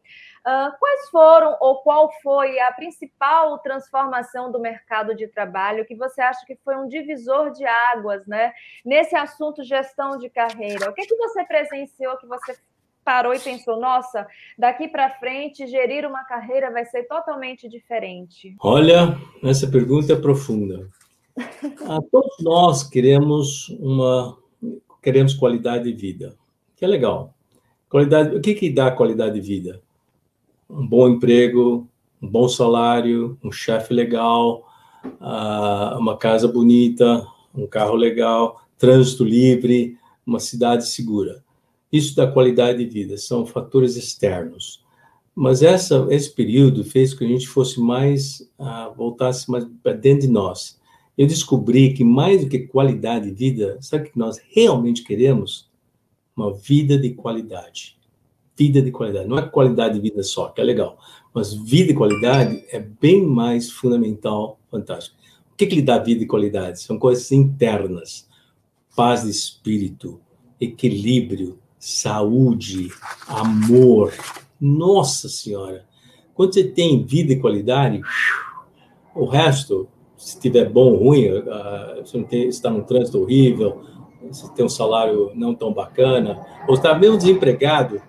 Uh, quais foram ou qual foi a principal transformação do mercado de trabalho que você acha que foi um divisor de águas, né? Nesse assunto gestão de carreira, o que, é que você presenciou que você parou e pensou, nossa, daqui para frente gerir uma carreira vai ser totalmente diferente? Olha, essa pergunta é profunda. Ah, todos nós queremos uma queremos qualidade de vida, que é legal. Qualidade, o que que dá qualidade de vida? um bom emprego, um bom salário, um chefe legal, uh, uma casa bonita, um carro legal, trânsito livre, uma cidade segura. Isso dá qualidade de vida, são fatores externos. Mas essa, esse período fez com que a gente fosse mais, uh, voltasse mais para dentro de nós. Eu descobri que mais do que qualidade de vida, sabe o que nós realmente queremos? uma vida de qualidade. Vida de qualidade. Não é qualidade de vida só, que é legal, mas vida de qualidade é bem mais fundamental, fantástico. O que, que lhe dá vida e qualidade? São coisas internas: paz de espírito, equilíbrio, saúde, amor. Nossa Senhora! Quando você tem vida e qualidade, o resto, se tiver bom ou ruim, uh, você não tem, está num trânsito horrível, você tem um salário não tão bacana, ou está mesmo desempregado,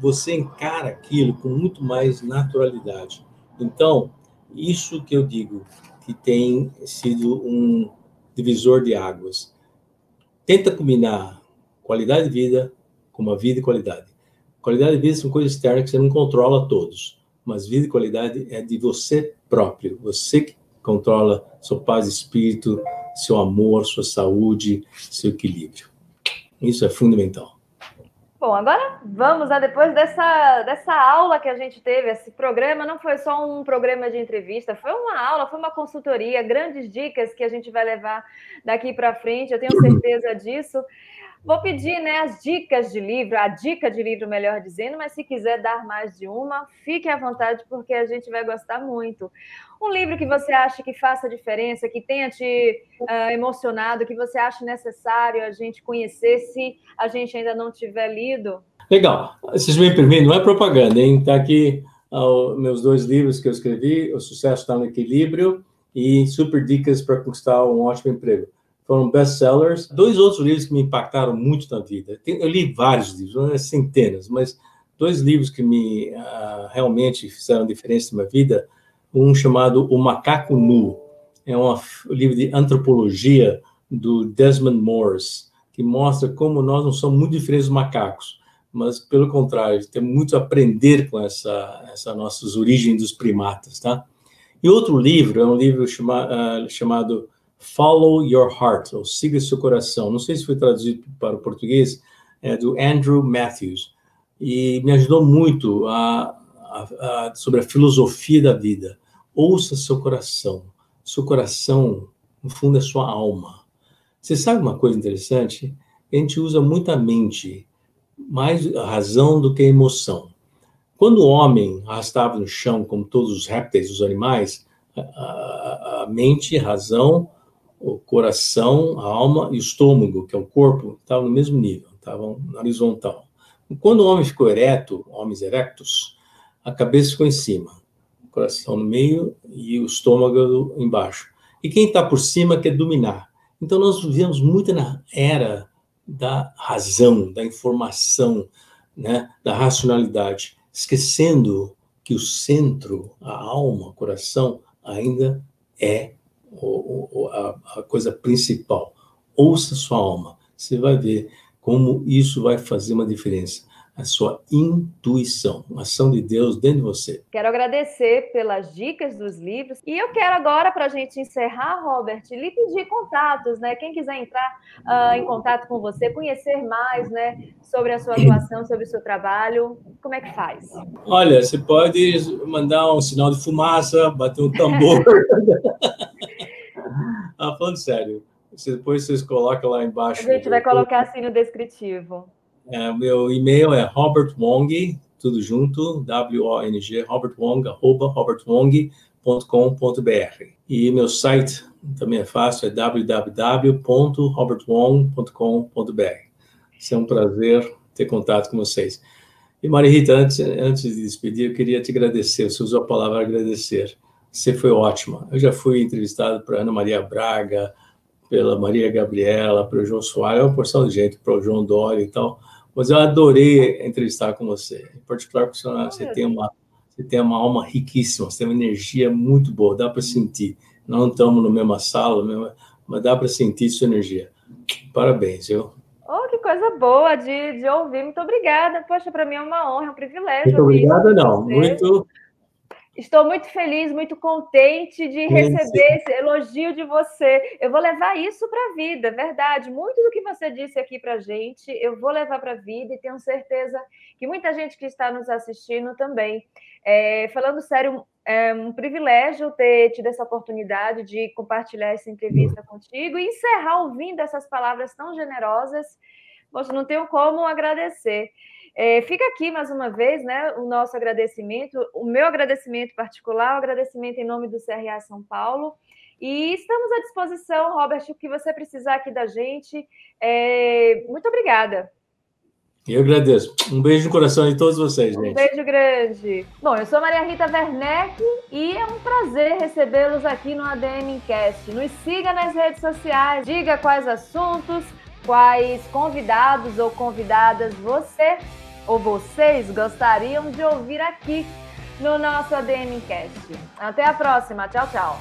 você encara aquilo com muito mais naturalidade. Então, isso que eu digo, que tem sido um divisor de águas. Tenta combinar qualidade de vida com uma vida de qualidade. Qualidade de vida são coisas externas que você não controla todos, mas vida e qualidade é de você próprio, você que controla sua paz de espírito, seu amor, sua saúde, seu equilíbrio. Isso é fundamental. Bom, agora vamos, né, depois dessa, dessa aula que a gente teve, esse programa não foi só um programa de entrevista, foi uma aula, foi uma consultoria, grandes dicas que a gente vai levar daqui para frente, eu tenho certeza disso. Vou pedir né, as dicas de livro, a dica de livro, melhor dizendo, mas se quiser dar mais de uma, fique à vontade, porque a gente vai gostar muito. Um livro que você acha que faça diferença, que tenha te uh, emocionado, que você acha necessário a gente conhecer, se a gente ainda não tiver lido? Legal. Vocês me permitem, não é propaganda, hein? Está aqui uh, meus dois livros que eu escrevi, O Sucesso está no Equilíbrio e Super Dicas para Conquistar um Ótimo Emprego foram best-sellers. Dois outros livros que me impactaram muito na vida. Eu li vários livros, é centenas, mas dois livros que me uh, realmente fizeram diferença na minha vida. Um chamado O Macaco Nu. É um livro de antropologia do Desmond Morse, que mostra como nós não somos muito diferentes dos macacos, mas, pelo contrário, temos muito a aprender com essa, essa nossas origens dos primatas, tá? E outro livro é um livro chama, uh, chamado Follow Your Heart, ou Siga Seu Coração. Não sei se foi traduzido para o português, é do Andrew Matthews. E me ajudou muito a, a, a, sobre a filosofia da vida. Ouça seu coração. Seu coração, no fundo, é sua alma. Você sabe uma coisa interessante? A gente usa muita mente, mais a razão do que a emoção. Quando o homem arrastava no chão, como todos os répteis, os animais, a, a mente, a razão o coração, a alma e o estômago, que é o corpo, estavam no mesmo nível, estavam na horizontal. Quando o homem ficou ereto, homens erectos, a cabeça ficou em cima, o coração no meio e o estômago embaixo. E quem está por cima quer dominar. Então nós vivemos muito na era da razão, da informação, né, da racionalidade, esquecendo que o centro, a alma, o coração, ainda é o, a, a coisa principal. Ouça sua alma. Você vai ver como isso vai fazer uma diferença a sua intuição, a ação de Deus dentro de você. Quero agradecer pelas dicas dos livros e eu quero agora, para a gente encerrar, Robert, lhe pedir contatos, né? Quem quiser entrar uh, em contato com você, conhecer mais, né, sobre a sua atuação, sobre o seu trabalho, como é que faz? Olha, você pode mandar um sinal de fumaça, bater um tambor. ah, falando sério. Depois vocês colocam lá embaixo. A gente vai colocar assim no descritivo. É, meu e-mail é Robert Wong, tudo junto, W-O-N-G, Robert Wong, arroba robertwong.com.br. E meu site também é fácil, é www.robertwong.com.br. É um prazer ter contato com vocês. E Maria Rita, antes, antes de despedir, eu queria te agradecer. Você usou a palavra agradecer. Você foi ótima. Eu já fui entrevistado para Ana Maria Braga, pela Maria Gabriela, para o João Soares, é uma porção de gente, para o João Dória e tal. Mas eu adorei entrevistar com você. Em particular, porque você tem uma, você tem uma alma riquíssima, você tem uma energia muito boa, dá para sentir. Não estamos na mesma sala, mas dá para sentir sua energia. Parabéns, viu? Oh, que coisa boa de, de ouvir. Muito obrigada. Poxa, para mim é uma honra, é um privilégio. Muito obrigada, não. Muito, Estou muito feliz, muito contente de receber esse elogio de você. Eu vou levar isso para a vida, verdade. Muito do que você disse aqui para a gente, eu vou levar para a vida e tenho certeza que muita gente que está nos assistindo também. É, falando sério, é um privilégio ter tido essa oportunidade de compartilhar essa entrevista contigo e encerrar ouvindo essas palavras tão generosas Poxa, não tenho como agradecer. É, fica aqui mais uma vez né, o nosso agradecimento, o meu agradecimento particular, o agradecimento em nome do CRA São Paulo. E estamos à disposição, Robert, o que você precisar aqui da gente. É, muito obrigada. Eu agradeço. Um beijo no coração de todos vocês, gente. Um beijo grande. Bom, eu sou Maria Rita Werneck e é um prazer recebê-los aqui no ADM Cast. Nos siga nas redes sociais, diga quais assuntos, quais convidados ou convidadas você ou vocês gostariam de ouvir aqui no nosso ADM Cast. Até a próxima. Tchau, tchau.